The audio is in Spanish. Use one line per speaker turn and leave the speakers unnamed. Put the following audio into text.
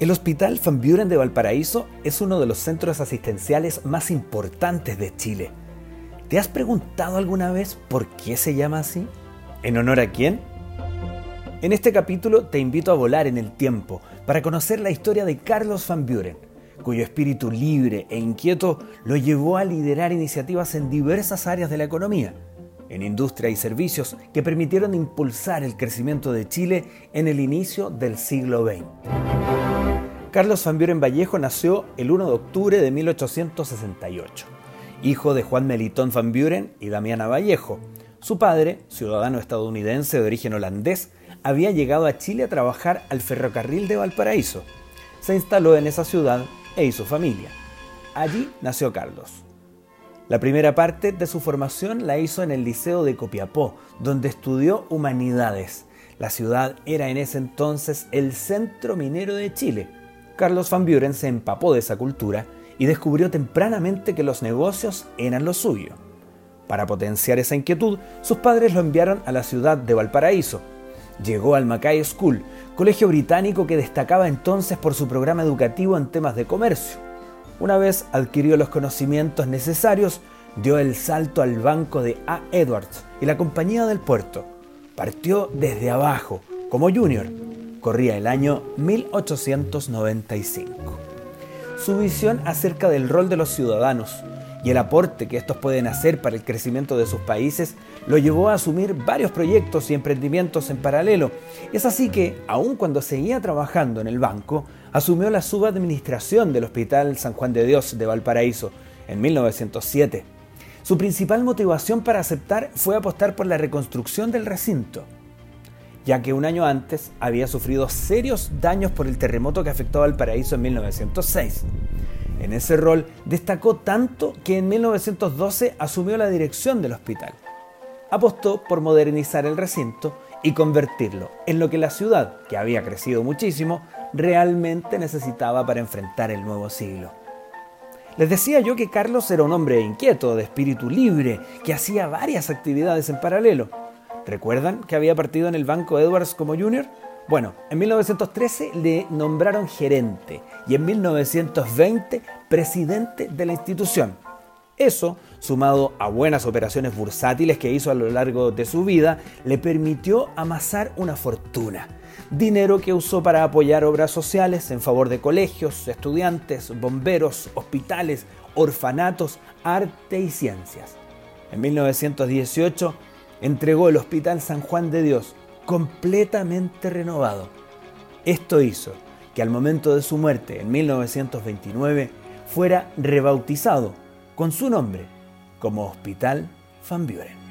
El Hospital Van Buren de Valparaíso es uno de los centros asistenciales más importantes de Chile. ¿Te has preguntado alguna vez por qué se llama así? ¿En honor a quién? En este capítulo te invito a volar en el tiempo para conocer la historia de Carlos Van Buren, cuyo espíritu libre e inquieto lo llevó a liderar iniciativas en diversas áreas de la economía, en industria y servicios que permitieron impulsar el crecimiento de Chile en el inicio del siglo XX. Carlos Buren Vallejo nació el 1 de octubre de 1868, hijo de Juan Melitón Van Buren y Damiana Vallejo. Su padre, ciudadano estadounidense de origen holandés, había llegado a Chile a trabajar al ferrocarril de Valparaíso. Se instaló en esa ciudad e hizo familia. Allí nació Carlos. La primera parte de su formación la hizo en el Liceo de Copiapó, donde estudió humanidades. La ciudad era en ese entonces el centro minero de Chile Carlos Van Buren se empapó de esa cultura y descubrió tempranamente que los negocios eran lo suyo. Para potenciar esa inquietud, sus padres lo enviaron a la ciudad de Valparaíso. Llegó al Mackay School, colegio británico que destacaba entonces por su programa educativo en temas de comercio. Una vez adquirió los conocimientos necesarios, dio el salto al banco de A. Edwards y la compañía del puerto. Partió desde abajo, como junior, corría el año 1895. Su visión acerca del rol de los ciudadanos y el aporte que estos pueden hacer para el crecimiento de sus países lo llevó a asumir varios proyectos y emprendimientos en paralelo. Es así que, aun cuando seguía trabajando en el banco, asumió la subadministración del Hospital San Juan de Dios de Valparaíso en 1907. Su principal motivación para aceptar fue apostar por la reconstrucción del recinto ya que un año antes había sufrido serios daños por el terremoto que afectó al paraíso en 1906. En ese rol destacó tanto que en 1912 asumió la dirección del hospital. Apostó por modernizar el recinto y convertirlo en lo que la ciudad, que había crecido muchísimo, realmente necesitaba para enfrentar el nuevo siglo. Les decía yo que Carlos era un hombre inquieto, de espíritu libre, que hacía varias actividades en paralelo. ¿Recuerdan que había partido en el banco Edwards como junior? Bueno, en 1913 le nombraron gerente y en 1920 presidente de la institución. Eso, sumado a buenas operaciones bursátiles que hizo a lo largo de su vida, le permitió amasar una fortuna. Dinero que usó para apoyar obras sociales en favor de colegios, estudiantes, bomberos, hospitales, orfanatos, arte y ciencias. En 1918 entregó el Hospital San Juan de Dios completamente renovado. Esto hizo que al momento de su muerte en 1929 fuera rebautizado con su nombre como Hospital Van Buren.